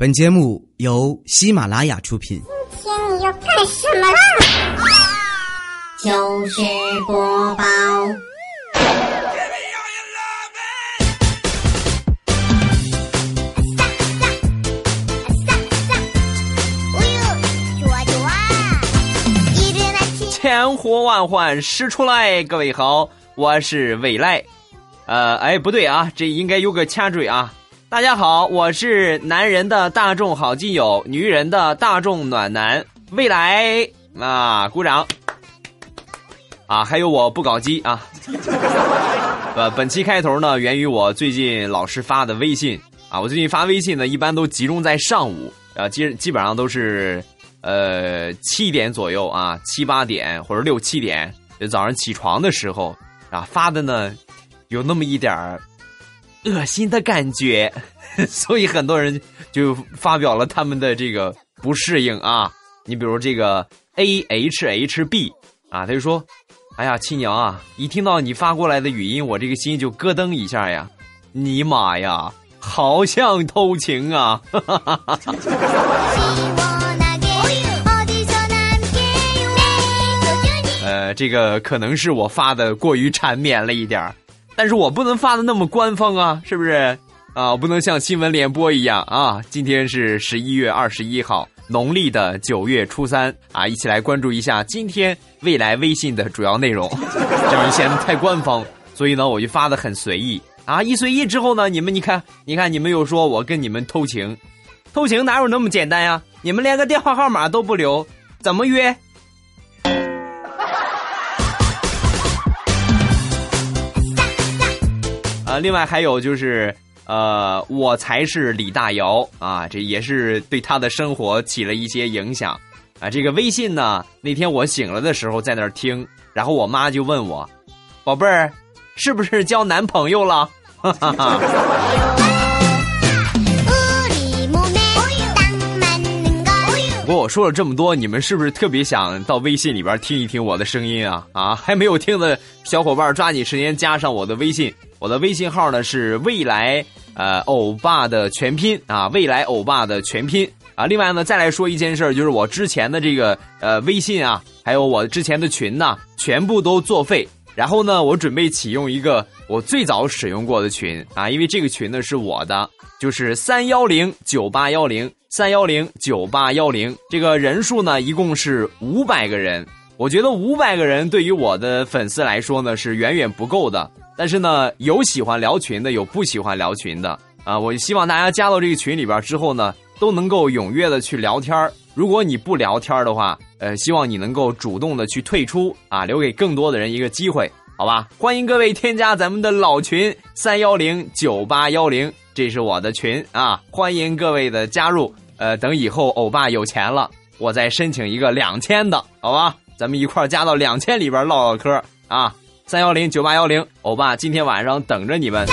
本节目由喜马拉雅出品。今天你要干什么啦？就是播报。千呼万唤始出来，各位好，我是未来。呃，哎，不对啊，这应该有个前缀啊。大家好，我是男人的大众好基友，女人的大众暖男未来啊，鼓掌。啊，还有我不搞基啊。呃，本期开头呢，源于我最近老是发的微信啊。我最近发微信呢，一般都集中在上午，啊，基基本上都是。呃，七点左右啊，七八点或者六七点，早上起床的时候啊，发的呢，有那么一点儿恶心的感觉，所以很多人就发表了他们的这个不适应啊。你比如这个 A H H B 啊，他就说：“哎呀，亲娘啊，一听到你发过来的语音，我这个心就咯噔一下呀，尼玛呀，好像偷情啊！” 呃，这个可能是我发的过于缠绵了一点但是我不能发的那么官方啊，是不是？啊，我不能像新闻联播一样啊。今天是十一月二十一号，农历的九月初三啊，一起来关注一下今天未来微信的主要内容。这样显得太官方，所以呢，我就发的很随意啊。一随意之后呢，你们你看，你看你们又说我跟你们偷情，偷情哪有那么简单呀？你们连个电话号码都不留，怎么约？啊，另外还有就是，呃，我才是李大姚啊，这也是对他的生活起了一些影响啊。这个微信呢，那天我醒了的时候在那儿听，然后我妈就问我，宝贝儿，是不是交男朋友了？哈哈哈。过我说了这么多，你们是不是特别想到微信里边听一听我的声音啊？啊，还没有听的小伙伴抓紧时间加上我的微信，我的微信号呢是未来呃欧巴的全拼啊，未来欧巴的全拼啊。另外呢，再来说一件事，就是我之前的这个呃微信啊，还有我之前的群呢，全部都作废。然后呢，我准备启用一个我最早使用过的群啊，因为这个群呢是我的，就是三幺零九八幺零。三幺零九八幺零，这个人数呢，一共是五百个人。我觉得五百个人对于我的粉丝来说呢，是远远不够的。但是呢，有喜欢聊群的，有不喜欢聊群的啊。我希望大家加到这个群里边之后呢，都能够踊跃的去聊天如果你不聊天的话，呃，希望你能够主动的去退出啊，留给更多的人一个机会，好吧？欢迎各位添加咱们的老群三幺零九八幺零。这是我的群啊，欢迎各位的加入。呃，等以后欧巴有钱了，我再申请一个两千的，好吧？咱们一块加到两千里边唠唠嗑啊。三幺零九八幺零，欧巴今天晚上等着你们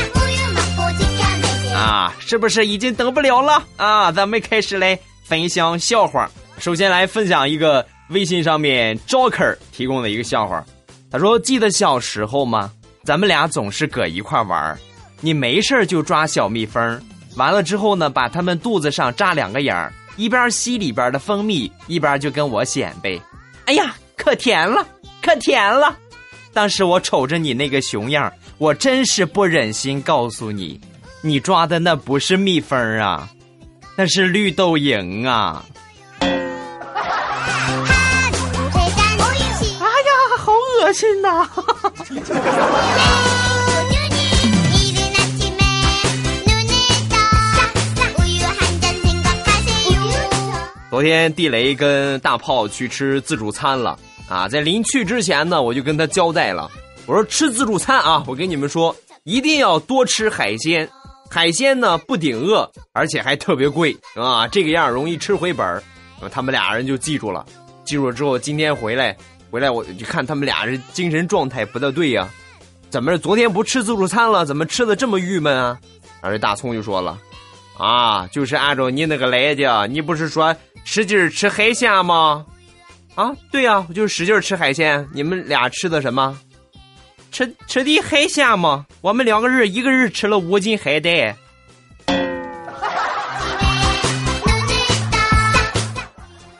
啊！是不是已经等不了了啊？咱们开始来分享笑话。首先来分享一个微信上面 Joker 提供的一个笑话。他说：“记得小时候吗？咱们俩总是搁一块玩你没事就抓小蜜蜂，完了之后呢，把它们肚子上扎两个眼儿，一边吸里边的蜂蜜，一边就跟我显摆。哎呀，可甜了，可甜了！当时我瞅着你那个熊样，我真是不忍心告诉你，你抓的那不是蜜蜂啊，那是绿豆蝇啊！恶心呐！昨天地雷跟大炮去吃自助餐了。啊，在临去之前呢，我就跟他交代了，我说吃自助餐啊，我跟你们说，一定要多吃海鲜，海鲜呢不顶饿，而且还特别贵。啊，这个样容易吃回本儿。他们俩人就记住了，记住了之后，今天回来回来我就看他们俩人精神状态不大对呀，怎么昨天不吃自助餐了，怎么吃的这么郁闷啊？而这大葱就说了，啊，就是按照你那个来的，你不是说。使劲吃海鲜吗？啊，对呀，我就使劲吃海鲜。你们俩吃的什么？吃吃的海鲜吗？我们两个人一个人吃了五斤海带。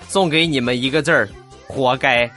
送给你们一个字儿：活该。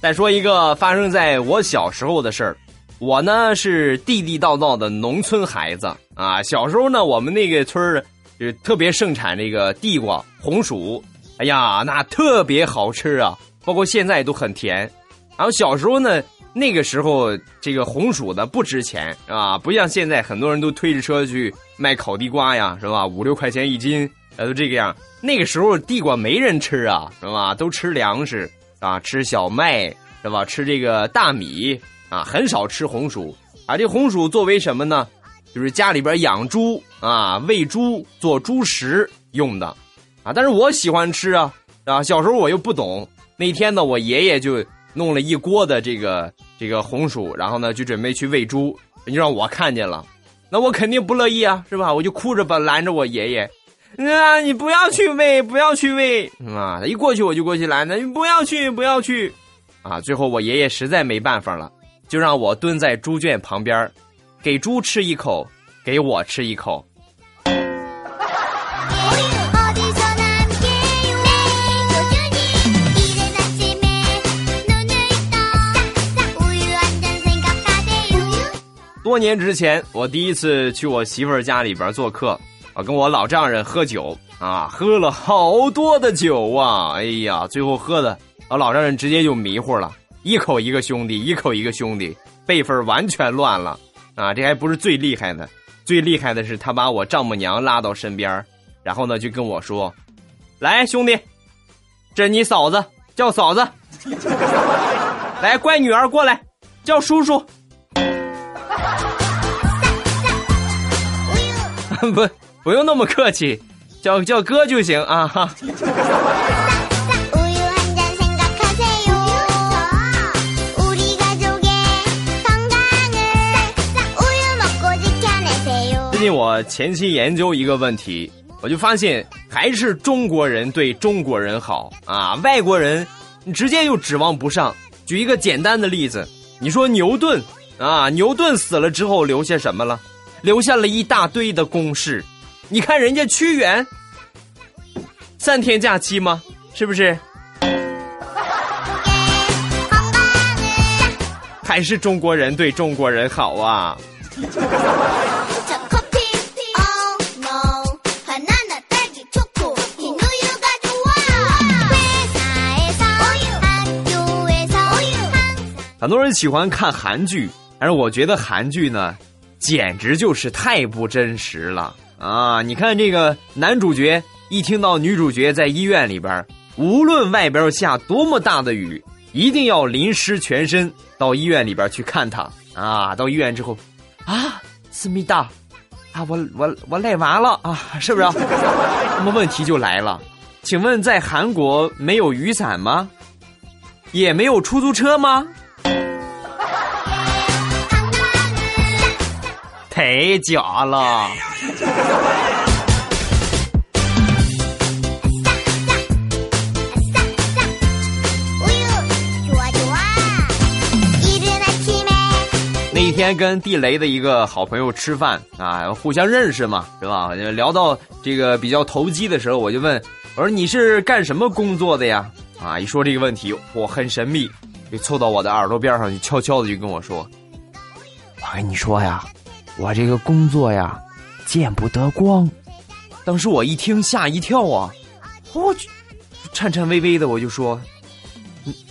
再说一个发生在我小时候的事儿，我呢是地地道道的农村孩子啊。小时候呢，我们那个村儿就特别盛产这个地瓜、红薯，哎呀，那特别好吃啊，包括现在都很甜。然后小时候呢，那个时候这个红薯的不值钱啊，不像现在很多人都推着车去卖烤地瓜呀，是吧？五六块钱一斤，呃，都这个样。那个时候地瓜没人吃啊，是吧？都吃粮食。啊，吃小麦是吧？吃这个大米啊，很少吃红薯啊。这红薯作为什么呢？就是家里边养猪啊，喂猪做猪食用的啊。但是我喜欢吃啊啊！小时候我又不懂。那天呢，我爷爷就弄了一锅的这个这个红薯，然后呢就准备去喂猪，就让我看见了，那我肯定不乐意啊，是吧？我就哭着把拦着我爷爷。啊！你不要去喂，不要去喂啊！一过去我就过去拦着，你不要去，不要去，啊！最后我爷爷实在没办法了，就让我蹲在猪圈旁边，给猪吃一口，给我吃一口。多年之前，我第一次去我媳妇儿家里边做客。我跟我老丈人喝酒啊，喝了好多的酒啊！哎呀，最后喝的我老丈人直接就迷糊了，一口一个兄弟，一口一个兄弟，辈分完全乱了啊！这还不是最厉害的，最厉害的是他把我丈母娘拉到身边，然后呢就跟我说：“来，兄弟，这你嫂子叫嫂子，来，乖女儿过来叫叔叔，不。”不用那么客气，叫叫哥就行啊哈。最近我前期研究一个问题，我就发现还是中国人对中国人好啊，外国人你直接又指望不上。举一个简单的例子，你说牛顿啊，牛顿死了之后留下什么了？留下了一大堆的公式。你看人家屈原，三天假期吗？是不是？还是中国人对中国人好啊？很多人喜欢看韩剧，而我觉得韩剧呢，简直就是太不真实了。啊！你看这个男主角一听到女主角在医院里边，无论外边下多么大的雨，一定要淋湿全身到医院里边去看她啊！到医院之后，啊，思密达，啊，我我我累完了啊，是不是？那么问题就来了，请问在韩国没有雨伞吗？也没有出租车吗？太假了！那一天跟地雷的一个好朋友吃饭啊，互相认识嘛，是吧？聊到这个比较投机的时候，我就问我说：“你是干什么工作的呀？”啊，一说这个问题，我很神秘，就凑到我的耳朵边上，就悄悄的就跟我说：“我跟你说呀，我这个工作呀。”见不得光，当时我一听吓一跳啊！我去，颤颤巍巍的我就说：“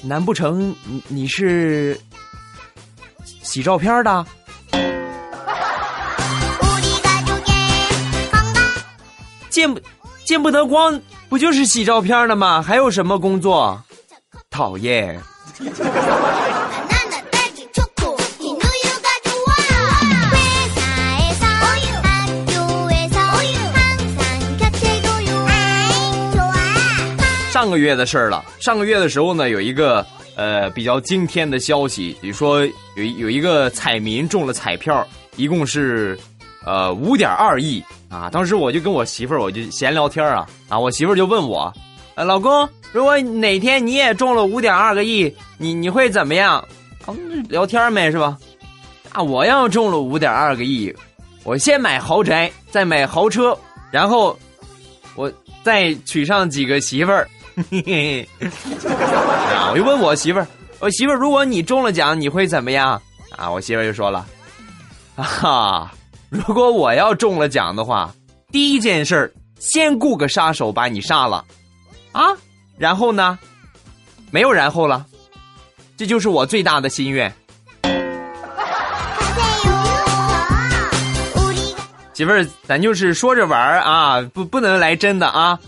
难不成你你是洗照片的？” 见不见不得光，不就是洗照片的吗？还有什么工作？讨厌。上个月的事了。上个月的时候呢，有一个呃比较惊天的消息，比如说有有一个彩民中了彩票，一共是呃五点二亿啊。当时我就跟我媳妇儿我就闲聊天啊啊，我媳妇儿就问我，呃老公，如果哪天你也中了五点二个亿，你你会怎么样？聊天没是吧？啊，我要中了五点二个亿，我先买豪宅，再买豪车，然后我再娶上几个媳妇儿。啊，我就问我媳妇儿，我媳妇儿，如果你中了奖，你会怎么样？啊，我媳妇儿就说了，啊，如果我要中了奖的话，第一件事儿，先雇个杀手把你杀了，啊，然后呢，没有然后了，这就是我最大的心愿。媳妇儿，咱就是说着玩儿啊，不不能来真的啊。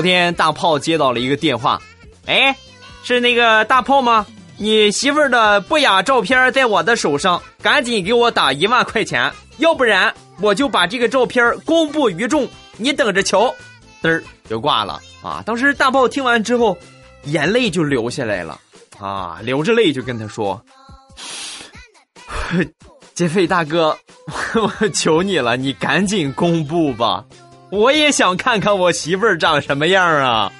昨天大炮接到了一个电话，哎，是那个大炮吗？你媳妇儿的不雅照片在我的手上，赶紧给我打一万块钱，要不然我就把这个照片公布于众，你等着瞧。嘚儿就挂了啊！当时大炮听完之后，眼泪就流下来了啊，流着泪就跟他说：“ 劫匪大哥，我求你了，你赶紧公布吧。”我也想看看我媳妇儿长什么样啊！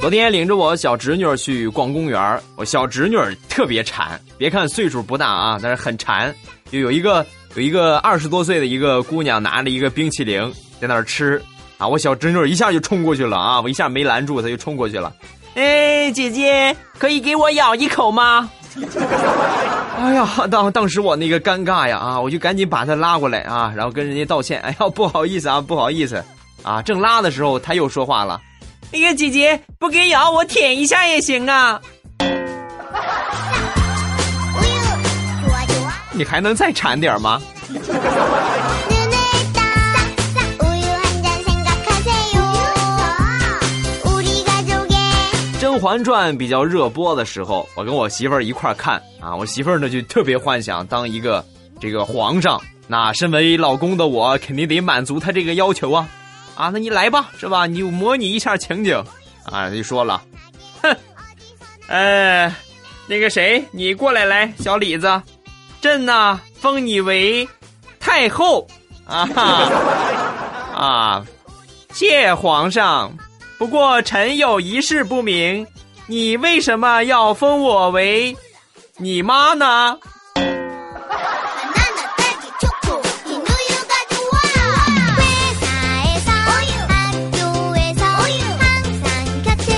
昨天领着我小侄女去逛公园我小侄女特别馋，别看岁数不大啊，但是很馋。就有一个有一个二十多岁的一个姑娘拿着一个冰淇淋在那儿吃啊，我小侄女一下就冲过去了啊，我一下没拦住，她就冲过去了。哎，姐姐，可以给我咬一口吗？哎呀，当当时我那个尴尬呀啊，我就赶紧把他拉过来啊，然后跟人家道歉。哎呀，不好意思啊，不好意思啊。正拉的时候，他又说话了。那个姐姐不给咬，我舔一下也行啊。你还能再馋点吗？《甄嬛传》比较热播的时候，我跟我媳妇儿一块儿看啊。我媳妇儿呢就特别幻想当一个这个皇上，那身为老公的我肯定得满足她这个要求啊啊！那你来吧，是吧？你模拟一下情景啊。就说了，哼，呃，那个谁，你过来来，小李子，朕呢封你为太后啊 啊！谢皇上。不过臣有一事不明，你为什么要封我为你妈呢？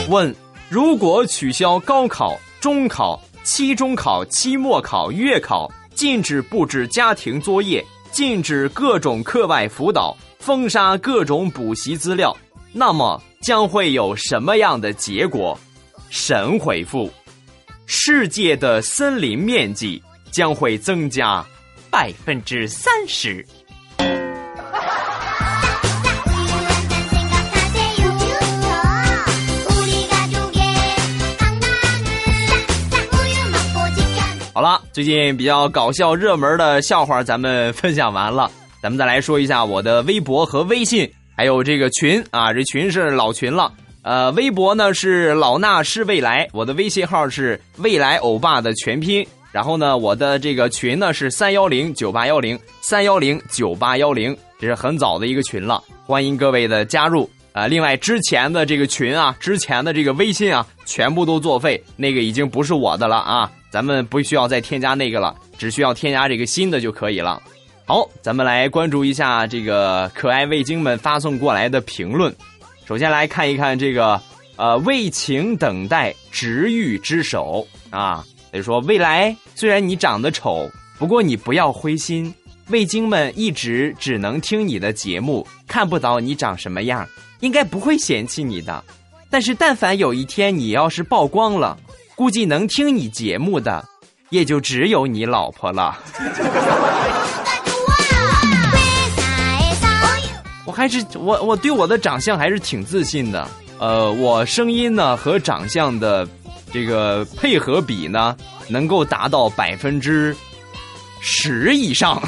问：如果取消高考、中考、期中考、期末考、月考，禁止布置家庭作业，禁止各种课外辅导，封杀各种补习资料，那么？将会有什么样的结果？神回复：世界的森林面积将会增加百分之三十。好了，最近比较搞笑热门的笑话咱们分享完了，咱们再来说一下我的微博和微信。还有这个群啊，这群是老群了。呃，微博呢是老衲是未来，我的微信号是未来欧巴的全拼。然后呢，我的这个群呢是三幺零九八幺零三幺零九八幺零，这是很早的一个群了，欢迎各位的加入啊。另外之前的这个群啊，之前的这个微信啊，全部都作废，那个已经不是我的了啊，咱们不需要再添加那个了，只需要添加这个新的就可以了。好，咱们来关注一下这个可爱味精们发送过来的评论。首先来看一看这个，呃，为情等待执玉之手啊。得说未来虽然你长得丑，不过你不要灰心。味精们一直只能听你的节目，看不到你长什么样，应该不会嫌弃你的。但是但凡有一天你要是曝光了，估计能听你节目的，也就只有你老婆了。还是我我对我的长相还是挺自信的，呃，我声音呢和长相的这个配合比呢，能够达到百分之十以上，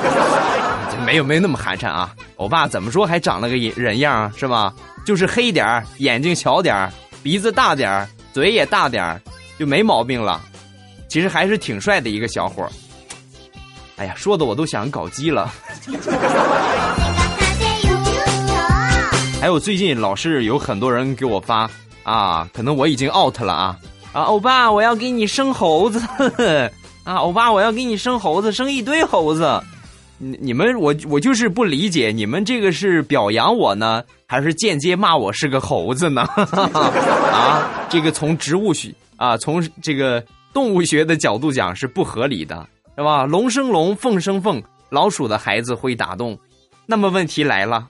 没有没有那么寒碜啊！欧巴怎么说还长了个人样啊，是吧？就是黑点儿，眼睛小点儿，鼻子大点儿，嘴也大点儿，就没毛病了。其实还是挺帅的一个小伙儿。哎呀，说的我都想搞基了。还有最近老是有很多人给我发啊，可能我已经 out 了啊啊，欧巴我要给你生猴子 啊，欧巴我要给你生猴子，生一堆猴子。你你们我我就是不理解，你们这个是表扬我呢，还是间接骂我是个猴子呢？啊，这个从植物学啊，从这个动物学的角度讲是不合理的，是吧？龙生龙，凤生凤，老鼠的孩子会打洞。那么问题来了。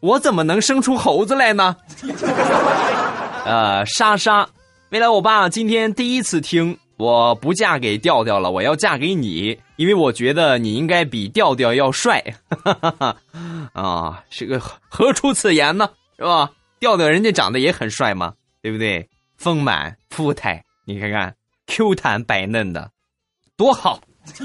我怎么能生出猴子来呢？呃，莎莎，未来我爸今天第一次听，我不嫁给调调了，我要嫁给你，因为我觉得你应该比调调要帅。啊，这个何出此言呢？是吧？调调人家长得也很帅嘛，对不对？丰满富态，你看看 Q 弹白嫩的，多好。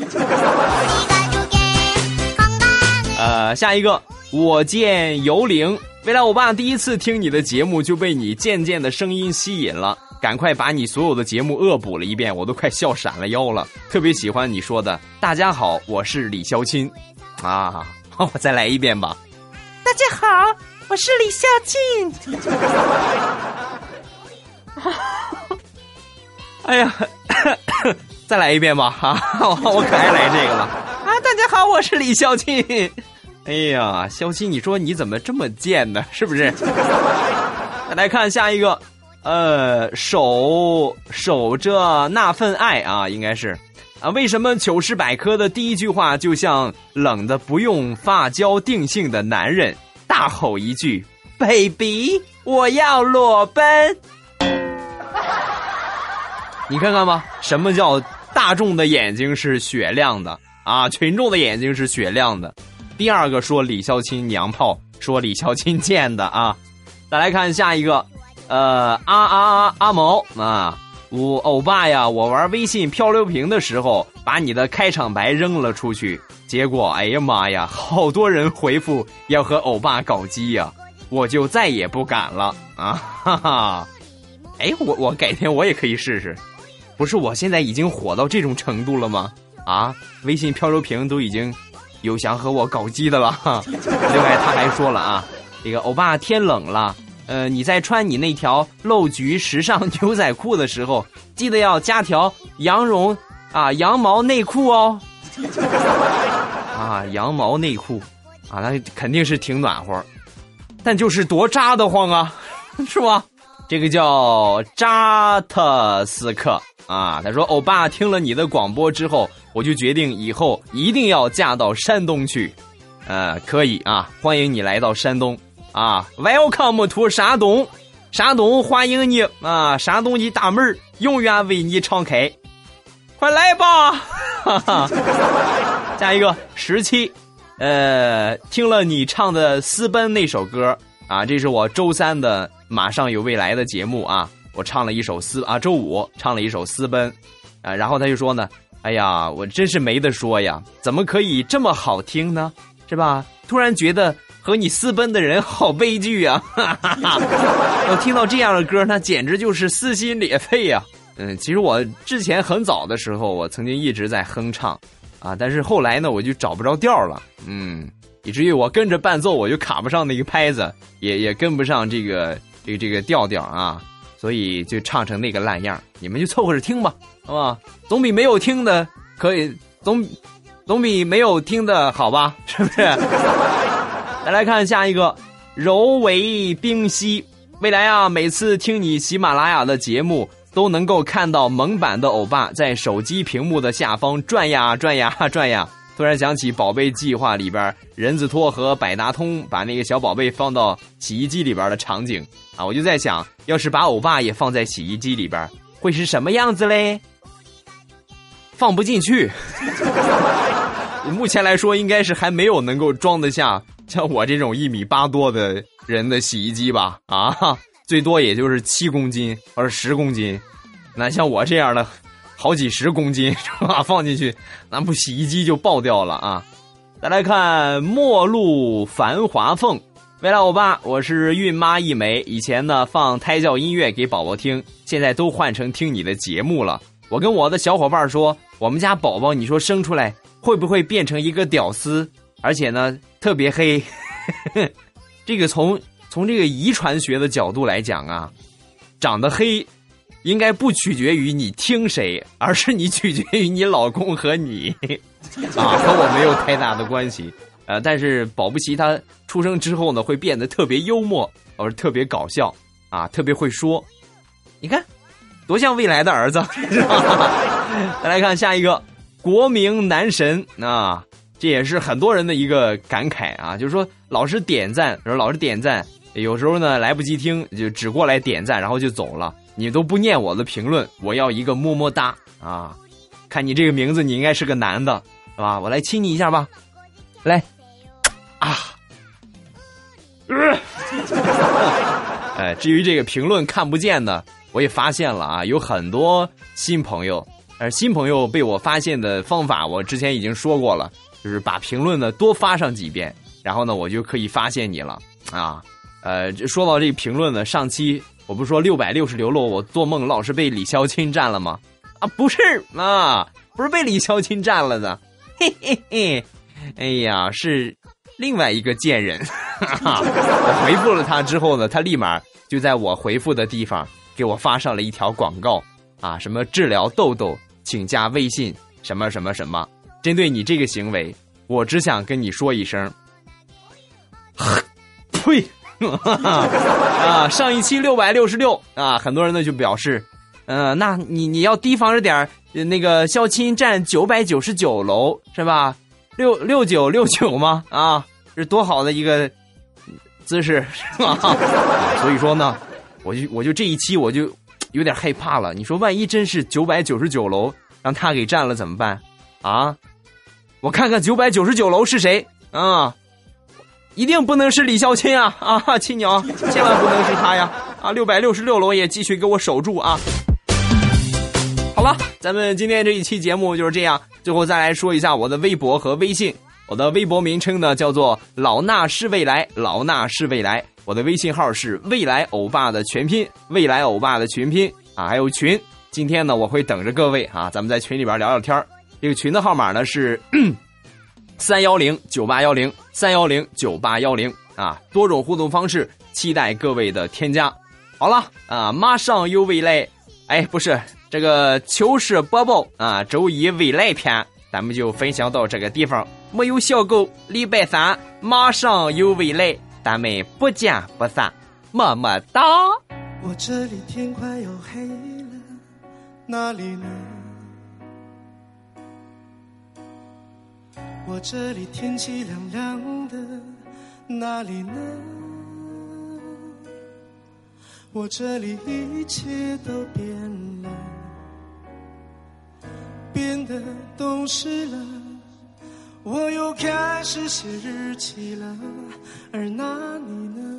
呃，下一个。我见犹灵，未来我爸第一次听你的节目就被你渐渐的声音吸引了，赶快把你所有的节目恶补了一遍，我都快笑闪了腰了。特别喜欢你说的“大家好，我是李孝钦”，啊，我再来一遍吧。大家好，我是李孝钦。哎呀，再来一遍吧，哈，我可爱来这个了。啊，大家好，我是李孝钦。哎呀，肖七，你说你怎么这么贱呢？是不是？来看下一个，呃，守守着那份爱啊，应该是啊。为什么糗事百科的第一句话就像冷的不用发胶定性的男人大吼一句：“baby，我要裸奔。”你看看吧，什么叫大众的眼睛是雪亮的啊？群众的眼睛是雪亮的。第二个说李孝钦娘炮，说李孝钦贱的啊！再来看下一个，呃，阿阿阿毛啊，我欧巴呀，我玩微信漂流瓶的时候，把你的开场白扔了出去，结果哎呀妈呀，好多人回复要和欧巴搞基呀，我就再也不敢了啊！哈哈，哎，我我改天我也可以试试，不是我现在已经火到这种程度了吗？啊，微信漂流瓶都已经。有想和我搞基的了，另外他还说了啊，这个欧巴天冷了，呃，你在穿你那条露橘时尚牛仔裤的时候，记得要加条羊绒啊羊毛内裤哦，啊羊毛内裤，啊那肯定是挺暖和，但就是多扎得慌啊，是吧？这个叫扎特斯克啊，他说欧巴听了你的广播之后。我就决定以后一定要嫁到山东去，呃，可以啊，欢迎你来到山东。啊，Welcome to 山东，山东欢迎你。啊，山东的大门永远为你敞开，快来吧！哈哈，下一个十七，呃，听了你唱的私奔那首歌啊，这是我周三的马上有未来的节目啊，我唱了一首私啊，周五唱了一首私奔，啊，然后他就说呢。哎呀，我真是没得说呀！怎么可以这么好听呢？是吧？突然觉得和你私奔的人好悲剧啊！要听到这样的歌，那简直就是撕心裂肺呀！嗯，其实我之前很早的时候，我曾经一直在哼唱，啊，但是后来呢，我就找不着调了，嗯，以至于我跟着伴奏，我就卡不上那个拍子，也也跟不上这个这个这个调调啊。所以就唱成那个烂样你们就凑合着听吧，好吧？总比没有听的可以，总总比没有听的好吧？是不是？再来看下一个，柔为冰溪。未来啊，每次听你喜马拉雅的节目，都能够看到萌版的欧巴在手机屏幕的下方转呀转呀转呀。突然想起《宝贝计划》里边人字拖和百达通把那个小宝贝放到洗衣机里边的场景啊，我就在想，要是把欧巴也放在洗衣机里边，会是什么样子嘞？放不进去。目前来说，应该是还没有能够装得下像我这种一米八多的人的洗衣机吧？啊，最多也就是七公斤或者十公斤，那像我这样的。好几十公斤 是吧？放进去，那不洗衣机就爆掉了啊！再来看陌路繁华凤，未来欧巴，我是孕妈一枚，以前呢放胎教音乐给宝宝听，现在都换成听你的节目了。我跟我的小伙伴说，我们家宝宝，你说生出来会不会变成一个屌丝？而且呢特别黑。这个从从这个遗传学的角度来讲啊，长得黑。应该不取决于你听谁，而是你取决于你老公和你，啊，和我没有太大的关系。呃，但是保不齐他出生之后呢，会变得特别幽默，而特别搞笑，啊，特别会说。你看，多像未来的儿子，再来看下一个，国民男神啊，这也是很多人的一个感慨啊，就是说老是点赞，说老是点赞，有时候呢来不及听，就只过来点赞，然后就走了。你都不念我的评论，我要一个么么哒啊！看你这个名字，你应该是个男的，是吧？我来亲你一下吧，来啊！哎，至于这个评论看不见的，我也发现了啊，有很多新朋友。而新朋友被我发现的方法，我之前已经说过了，就是把评论呢多发上几遍，然后呢，我就可以发现你了啊。呃，说到这个评论呢，上期。我不是说六百六十流落，我做梦老是被李潇钦占了吗？啊，不是啊，不是被李潇钦占了的，嘿嘿嘿，哎呀，是另外一个贱人。哈哈我回复了他之后呢，他立马就在我回复的地方给我发上了一条广告啊，什么治疗痘痘，请加微信什么什么什么。针对你这个行为，我只想跟你说一声，呸。啊，上一期六百六十六啊，很多人呢就表示，嗯，那你你要提防着点儿，那个肖亲站九百九十九楼是吧？六六九六九吗？啊，是多好的一个姿势是吧？所以说呢，我就我就这一期我就有点害怕了。你说万一真是九百九十九楼让他给占了怎么办？啊，我看看九百九十九楼是谁啊？一定不能是李孝钦啊啊，亲娘，千万不能是他呀！啊，六百六十六楼也继续给我守住啊！好了，咱们今天这一期节目就是这样。最后再来说一下我的微博和微信，我的微博名称呢叫做老衲是未来，老衲是未来。我的微信号是未来欧巴的全拼，未来欧巴的全拼啊，还有群。今天呢，我会等着各位啊，咱们在群里边聊聊天这个群的号码呢是。三幺零九八幺零三幺零九八幺零啊，多种互动方式，期待各位的添加。好了啊，马上有未来，哎，不是这个糗事播报啊，周一未来篇，咱们就分享到这个地方。没有小狗，礼拜三马上有未来，咱们不见不散，么么哒。我这里天快要黑了，哪里呢？我这里天气凉凉的，哪里呢？我这里一切都变了，变得懂事了。我又开始写日记了，而那你呢？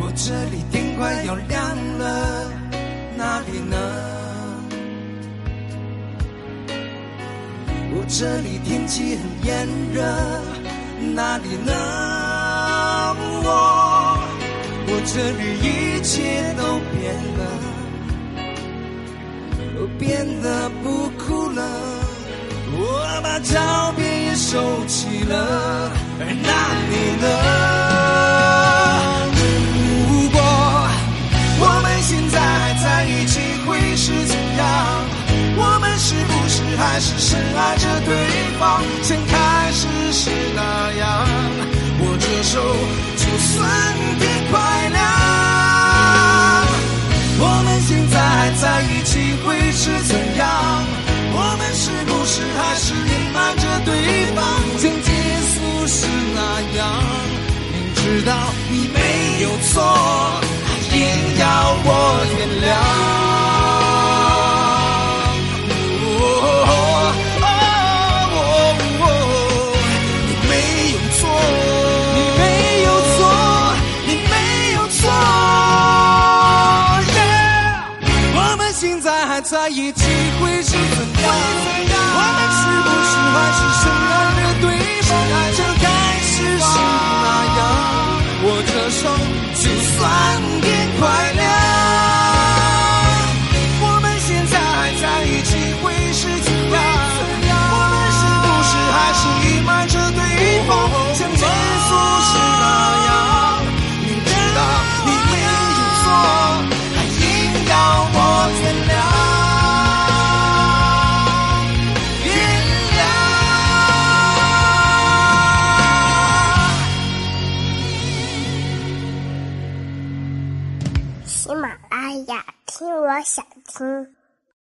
我这里天快要亮了，哪里呢？我这里天气很炎热，哪里呢？我我这里一切都变了，变得不哭了。我把照片也收起了，而那你呢？在一起会是怎样？我们是不是还是深爱的对方？爱情开始是那样，握着手，就算天快。想听。